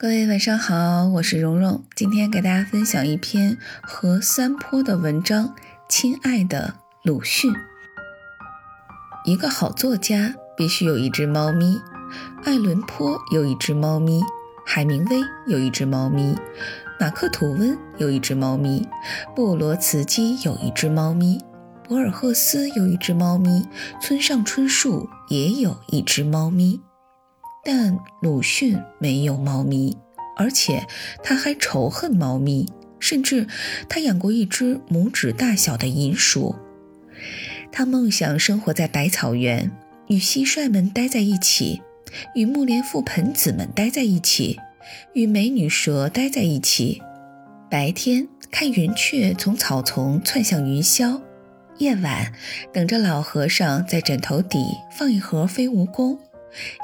各位晚上好，我是蓉蓉，今天给大家分享一篇和三坡的文章。亲爱的鲁迅，一个好作家必须有一只猫咪。爱伦坡有一只猫咪，海明威有一只猫咪，马克吐温有一只猫咪，布罗茨基有一只猫咪，博尔赫斯有一只猫咪，村上春树也有一只猫咪。但鲁迅没有猫咪，而且他还仇恨猫咪，甚至他养过一只拇指大小的银鼠。他梦想生活在百草园，与蟋蟀们待在一起，与木莲覆盆子们待在一起，与美女蛇待在一起。白天看云雀从草丛窜向云霄，夜晚等着老和尚在枕头底放一盒飞蜈蚣。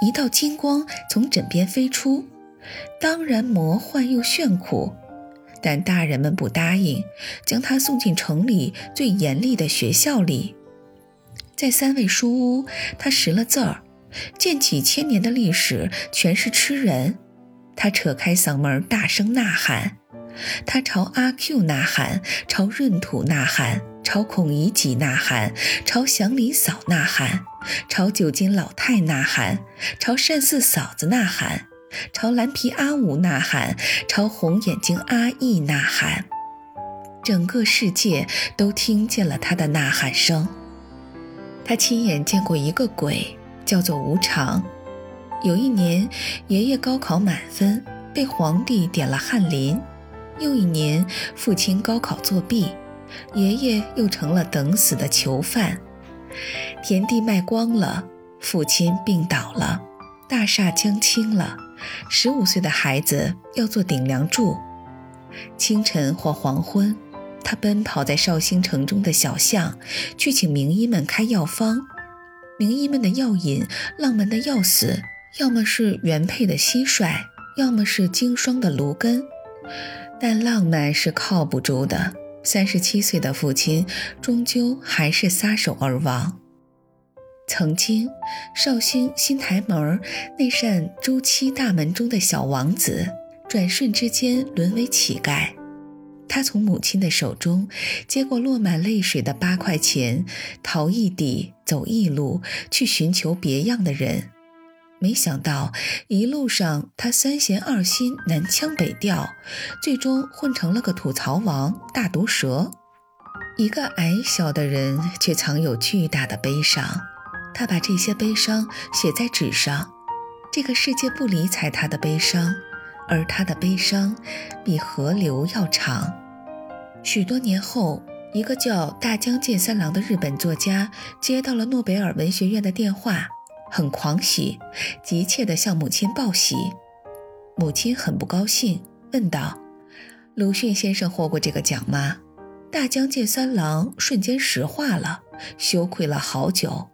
一道金光从枕边飞出，当然魔幻又炫酷，但大人们不答应，将他送进城里最严厉的学校里。在三味书屋，他识了字儿，见几千年的历史全是吃人。他扯开嗓门大声呐喊，他朝阿 Q 呐喊，朝闰土呐喊。朝孔乙己呐喊，朝祥林嫂呐喊，朝九斤老太呐喊，朝单四嫂子呐喊，朝蓝皮阿五呐喊，朝红眼睛阿义呐喊。整个世界都听见了他的呐喊声。他亲眼见过一个鬼，叫做无常。有一年，爷爷高考满分，被皇帝点了翰林；又一年，父亲高考作弊。爷爷又成了等死的囚犯，田地卖光了，父亲病倒了，大厦将倾了，十五岁的孩子要做顶梁柱。清晨或黄昏，他奔跑在绍兴城中的小巷，去请名医们开药方。名医们的药引浪漫的要死，要么是原配的蟋蟀，要么是经霜的芦根，但浪漫是靠不住的。三十七岁的父亲终究还是撒手而亡。曾经，绍兴新台门那扇朱漆大门中的小王子，转瞬之间沦为乞丐。他从母亲的手中接过落满泪水的八块钱，逃一底，走一路，去寻求别样的人。没想到一路上他三弦二心南腔北调，最终混成了个吐槽王大毒蛇。一个矮小的人却藏有巨大的悲伤，他把这些悲伤写在纸上。这个世界不理睬他的悲伤，而他的悲伤比河流要长。许多年后，一个叫大江健三郎的日本作家接到了诺贝尔文学院的电话。很狂喜，急切地向母亲报喜。母亲很不高兴，问道：“鲁迅先生获过这个奖吗？”大江健三郎瞬间石化了，羞愧了好久。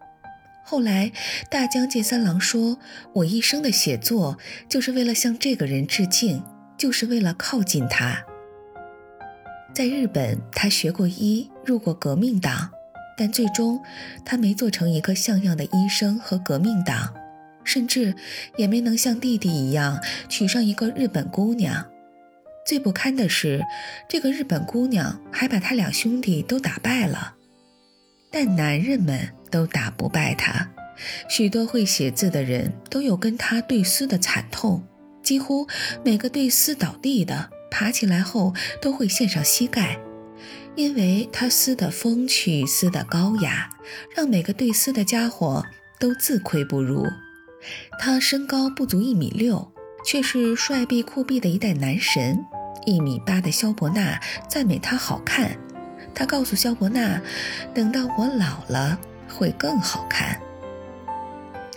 后来，大江健三郎说：“我一生的写作就是为了向这个人致敬，就是为了靠近他。”在日本，他学过医，入过革命党。但最终，他没做成一个像样的医生和革命党，甚至也没能像弟弟一样娶上一个日本姑娘。最不堪的是，这个日本姑娘还把他两兄弟都打败了。但男人们都打不败他，许多会写字的人都有跟他对撕的惨痛，几乎每个对撕倒地的，爬起来后都会献上膝盖。因为他撕的风趣，撕的高雅，让每个对撕的家伙都自愧不如。他身高不足一米六，却是帅毙酷毙的一代男神。一米八的萧伯纳赞美他好看，他告诉萧伯纳，等到我老了会更好看。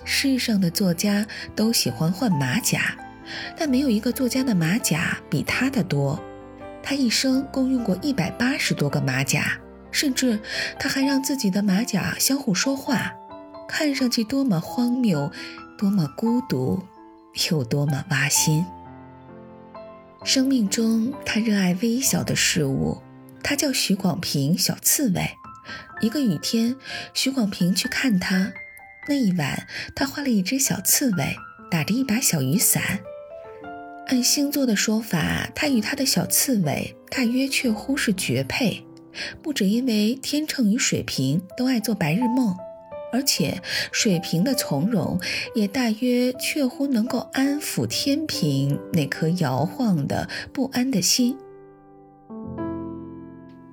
世上的作家都喜欢换马甲，但没有一个作家的马甲比他的多。他一生共用过一百八十多个马甲，甚至他还让自己的马甲相互说话，看上去多么荒谬，多么孤独，又多么挖心。生命中，他热爱微小的事物。他叫许广平，小刺猬。一个雨天，许广平去看他。那一晚，他画了一只小刺猬，打着一把小雨伞。按星座的说法，他与他的小刺猬大约确乎是绝配，不只因为天秤与水瓶都爱做白日梦，而且水瓶的从容也大约确乎能够安抚天平那颗摇晃的不安的心。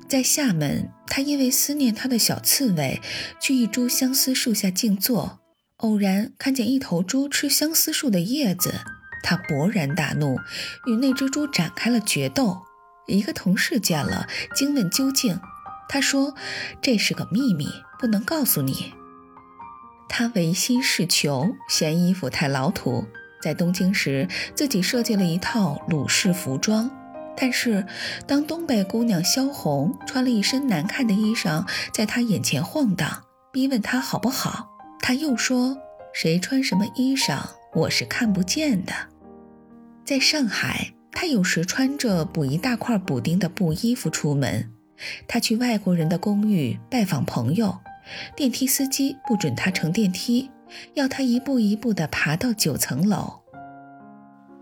在厦门，他因为思念他的小刺猬，去一株相思树下静坐，偶然看见一头猪吃相思树的叶子。他勃然大怒，与那只猪展开了决斗。一个同事见了，惊问究竟。他说：“这是个秘密，不能告诉你。”他唯心是求，嫌衣服太老土，在东京时自己设计了一套鲁式服装。但是，当东北姑娘萧红穿了一身难看的衣裳，在他眼前晃荡，逼问他好不好，他又说：“谁穿什么衣裳，我是看不见的。”在上海，他有时穿着补一大块补丁的布衣服出门。他去外国人的公寓拜访朋友，电梯司机不准他乘电梯，要他一步一步地爬到九层楼。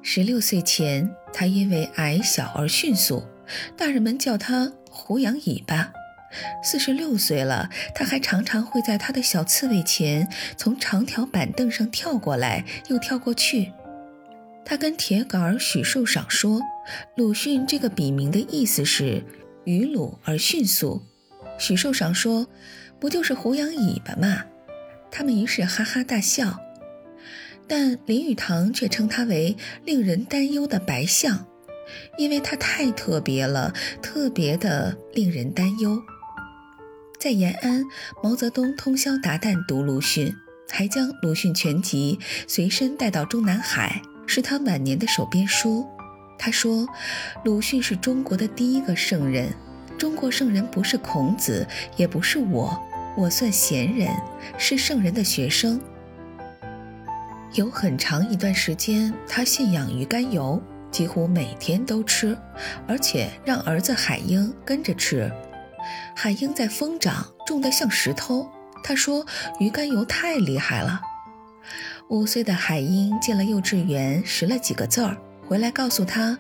十六岁前，他因为矮小而迅速，大人们叫他“胡杨尾巴”。四十六岁了，他还常常会在他的小刺猬前从长条板凳上跳过来，又跳过去。他跟铁杆许寿裳说：“鲁迅这个笔名的意思是于鲁而迅速。”许寿裳说：“不就是胡杨尾巴吗？”他们于是哈哈大笑。但林语堂却称他为令人担忧的白象，因为他太特别了，特别的令人担忧。在延安，毛泽东通宵达旦读鲁迅，还将鲁迅全集随身带到中南海。是他晚年的手边书。他说：“鲁迅是中国的第一个圣人。中国圣人不是孔子，也不是我，我算贤人，是圣人的学生。”有很长一段时间，他信仰鱼肝油，几乎每天都吃，而且让儿子海英跟着吃。海英在疯长，重得像石头。他说：“鱼肝油太厉害了。”五岁的海英进了幼稚园，识了几个字儿，回来告诉他：“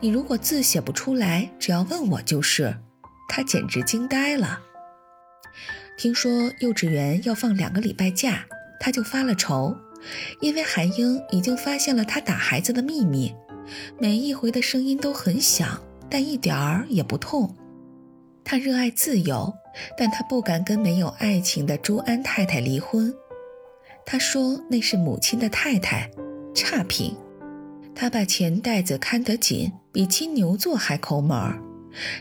你如果字写不出来，只要问我就是。”他简直惊呆了。听说幼稚园要放两个礼拜假，他就发了愁，因为海英已经发现了他打孩子的秘密，每一回的声音都很响，但一点儿也不痛。他热爱自由，但他不敢跟没有爱情的朱安太太离婚。他说：“那是母亲的太太，差评。他把钱袋子看得紧，比金牛座还抠门儿。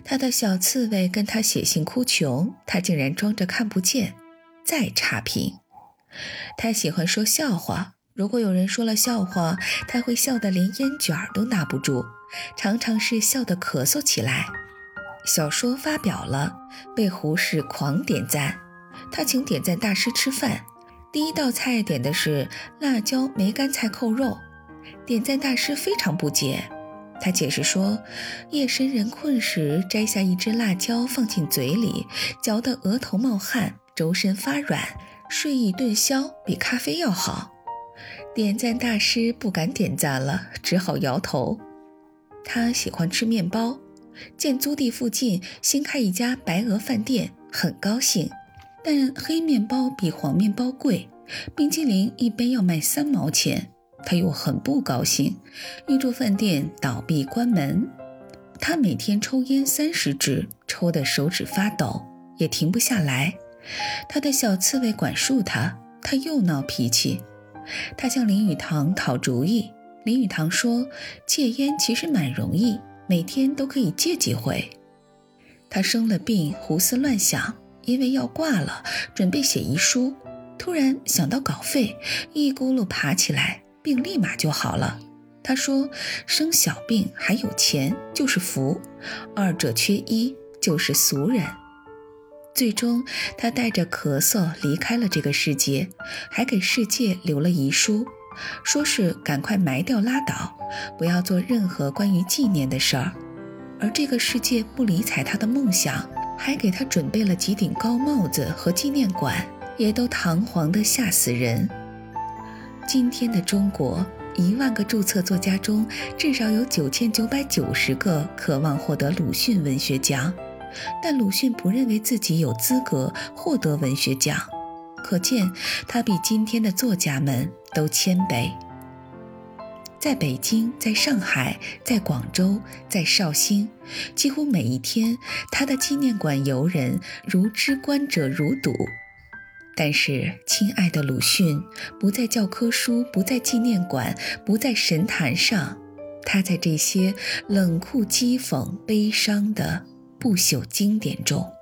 他的小刺猬跟他写信哭穷，他竟然装着看不见，再差评。他喜欢说笑话，如果有人说了笑话，他会笑得连烟卷都拿不住，常常是笑得咳嗽起来。小说发表了，被胡适狂点赞，他请点赞大师吃饭。”第一道菜点的是辣椒梅干菜扣肉，点赞大师非常不解。他解释说，夜深人困时摘下一只辣椒放进嘴里，嚼得额头冒汗，周身发软，睡意顿消，比咖啡要好。点赞大师不敢点赞了，只好摇头。他喜欢吃面包，见租地附近新开一家白鹅饭店，很高兴。但黑面包比黄面包贵，冰激凌一杯要卖三毛钱，他又很不高兴，预祝饭店倒闭关门。他每天抽烟三十支，抽得手指发抖，也停不下来。他的小刺猬管束他，他又闹脾气。他向林语堂讨主意，林语堂说戒烟其实蛮容易，每天都可以借几回。他生了病，胡思乱想。因为要挂了，准备写遗书，突然想到稿费，一咕噜爬起来，病立马就好了。他说：“生小病还有钱就是福，二者缺一就是俗人。”最终，他带着咳嗽离开了这个世界，还给世界留了遗书，说是赶快埋掉拉倒，不要做任何关于纪念的事儿。而这个世界不理睬他的梦想。还给他准备了几顶高帽子和纪念馆，也都堂皇的吓死人。今天的中国一万个注册作家中，至少有九千九百九十个渴望获得鲁迅文学奖，但鲁迅不认为自己有资格获得文学奖，可见他比今天的作家们都谦卑。在北京，在上海，在广州，在绍兴，几乎每一天，他的纪念馆游人如织，观者如堵。但是，亲爱的鲁迅，不在教科书，不在纪念馆，不在神坛上，他在这些冷酷、讥讽、悲伤的不朽经典中。